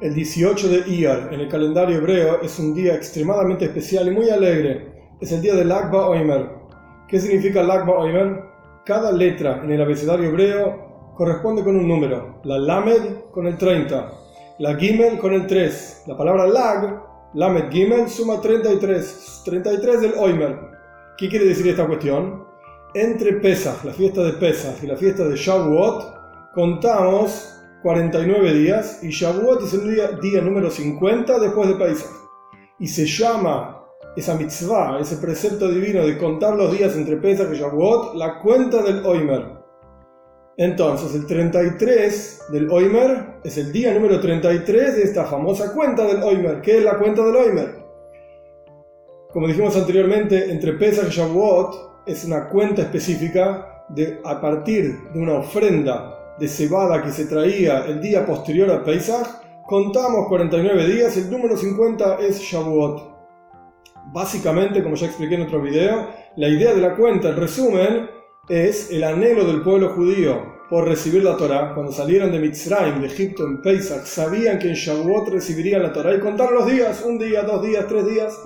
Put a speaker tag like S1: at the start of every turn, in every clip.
S1: El 18 de Iyar en el calendario hebreo es un día extremadamente especial y muy alegre. Es el día del Akba Oimer. ¿Qué significa Akba Oimer? Cada letra en el abecedario hebreo corresponde con un número. La Lamed con el 30, la Gimel con el 3. La palabra Lag, Lamed Gimel, suma 33. 33 del Oimer. ¿Qué quiere decir esta cuestión? Entre Pesach, la fiesta de Pesach, y la fiesta de Shavuot, contamos 49 días y Shavuot es el día, número 50 después de Pesach. Y se llama esa mitzvah, ese precepto divino de contar los días entre Pesach y Shavuot, la cuenta del Oimer. Entonces, el 33 del Oimer es el día número 33 de esta famosa cuenta del Oimer. ¿Qué es la cuenta del Oimer? Como dijimos anteriormente, entre Pesach y Shavuot es una cuenta específica de a partir de una ofrenda de cebada que se traía el día posterior a Pesach, contamos 49 días, el número 50 es Shavuot. Básicamente, como ya expliqué en otro video, la idea de la cuenta, el resumen, es el anhelo del pueblo judío por recibir la Torah. Cuando salieron de Mitzrayim, de Egipto, en Pesach, sabían que en Shavuot recibirían la Torah y contar los días, un día, dos días, tres días.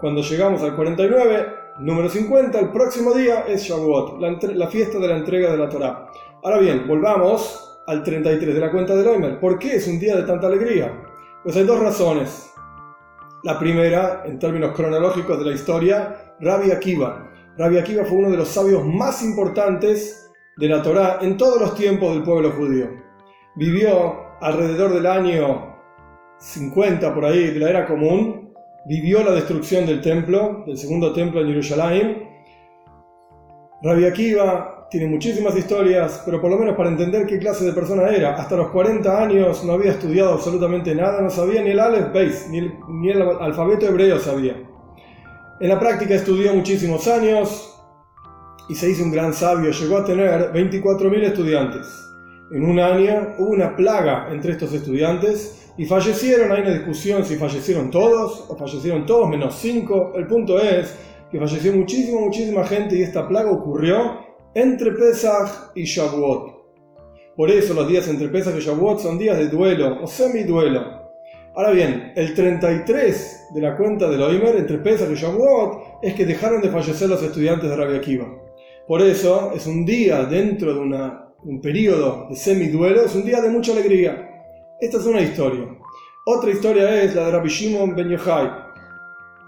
S1: Cuando llegamos al 49, número 50, el próximo día es Shavuot, la, la fiesta de la entrega de la Torah. Ahora bien, volvamos al 33 de la cuenta de Oimer. ¿Por qué es un día de tanta alegría? Pues hay dos razones. La primera, en términos cronológicos de la historia, Rabbi Akiva. Rabbi Akiva fue uno de los sabios más importantes de la Torá en todos los tiempos del pueblo judío. Vivió alrededor del año 50 por ahí de la era común, vivió la destrucción del templo, del segundo templo en Jerusalén. Rabbi Akiva tiene muchísimas historias, pero por lo menos para entender qué clase de persona era. Hasta los 40 años no había estudiado absolutamente nada, no sabía ni el Aleph Beis, ni el, ni el alfabeto hebreo sabía. En la práctica estudió muchísimos años y se hizo un gran sabio, llegó a tener 24.000 estudiantes. En un año hubo una plaga entre estos estudiantes y fallecieron, hay una discusión si fallecieron todos o fallecieron todos menos 5. El punto es que falleció muchísima, muchísima gente y esta plaga ocurrió entre Pesach y Shavuot. Por eso los días entre Pesach y Shavuot son días de duelo o semi-duelo. Ahora bien, el 33 de la cuenta del Oimer entre Pesach y Shavuot es que dejaron de fallecer los estudiantes de Rabbi Akiva. Por eso es un día dentro de un periodo de semi-duelo, es un día de mucha alegría. Esta es una historia. Otra historia es la de Rabbi Shimon Ben Yochai,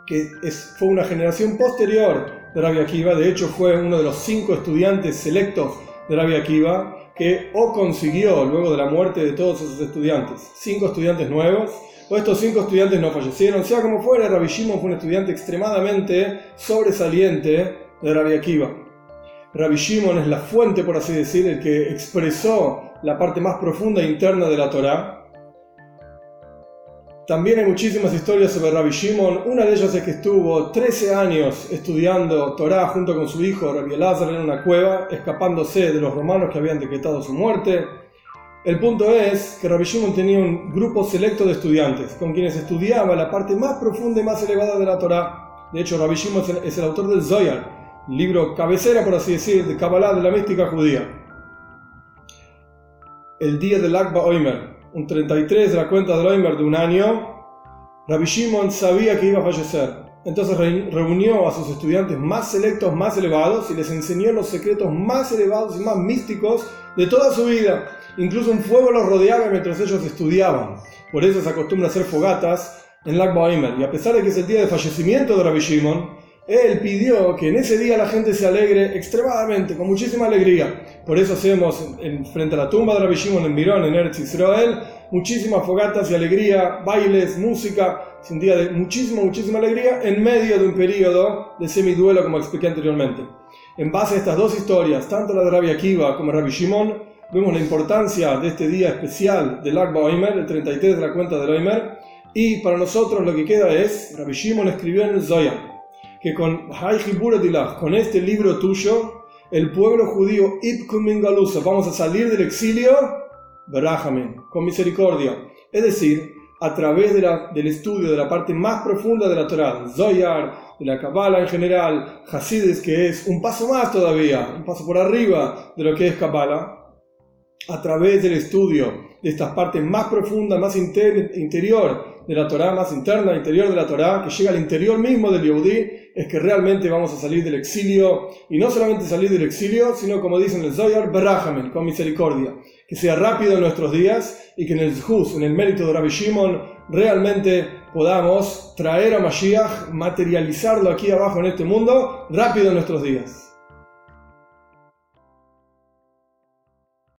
S1: que fue una generación posterior de Rabbi Akiva, de hecho fue uno de los cinco estudiantes selectos de Rabbi Akiva, que o consiguió luego de la muerte de todos esos estudiantes, cinco estudiantes nuevos, o estos cinco estudiantes no fallecieron, sea como fuera, Rabbi Shimon fue un estudiante extremadamente sobresaliente de Rabbi Akiva. Rabbi Shimon es la fuente, por así decir, el que expresó la parte más profunda e interna de la Torá, también hay muchísimas historias sobre Rabbi Shimon. Una de ellas es que estuvo 13 años estudiando Torah junto con su hijo Rabbi Elazar en una cueva, escapándose de los romanos que habían decretado su muerte. El punto es que Rabbi Shimon tenía un grupo selecto de estudiantes con quienes estudiaba la parte más profunda y más elevada de la Torah. De hecho, Rabbi Shimon es el autor del Zoyar, libro cabecera, por así decir, de Kabbalah de la mística judía. El día del Akba Oimer, un 33 de la cuenta de Oimer de un año, Rabbi Shimon sabía que iba a fallecer. Entonces reunió a sus estudiantes más selectos, más elevados, y les enseñó los secretos más elevados y más místicos de toda su vida. Incluso un fuego los rodeaba mientras ellos estudiaban. Por eso se acostumbra a hacer fogatas en Lag Oimer. Y a pesar de que es el día de fallecimiento de Rabbi Shimon, él pidió que en ese día la gente se alegre extremadamente, con muchísima alegría. Por eso hacemos en, frente a la tumba de Rabbi Shimon en Mirón, en Eretz Israel, muchísimas fogatas y alegría, bailes, música. Es un día de muchísima, muchísima alegría en medio de un periodo de semiduelo, como expliqué anteriormente. En base a estas dos historias, tanto la de Rabbi Akiva como Rabbi Shimon, vemos la importancia de este día especial del Akba Oimer, el 33 de la cuenta del Oimer. Y para nosotros lo que queda es, Rabbi Shimon escribió en el Zoya que con con este libro tuyo, el pueblo judío vamos a salir del exilio, con misericordia. Es decir, a través de la, del estudio de la parte más profunda de la Torah, Zoyar, de la Kabbalah en general, Hasides, que es un paso más todavía, un paso por arriba de lo que es Kabbalah, a través del estudio de estas partes más profundas, más interior de la Torah, más interna, interior de la Torah, que llega al interior mismo del Yehudi, es que realmente vamos a salir del exilio, y no solamente salir del exilio, sino como dicen el Zohar, Berahamen, con misericordia, que sea rápido en nuestros días y que en el Juz, en el mérito de Rabbi Shimon, realmente podamos traer a Mashiach, materializarlo aquí abajo en este mundo, rápido en nuestros días.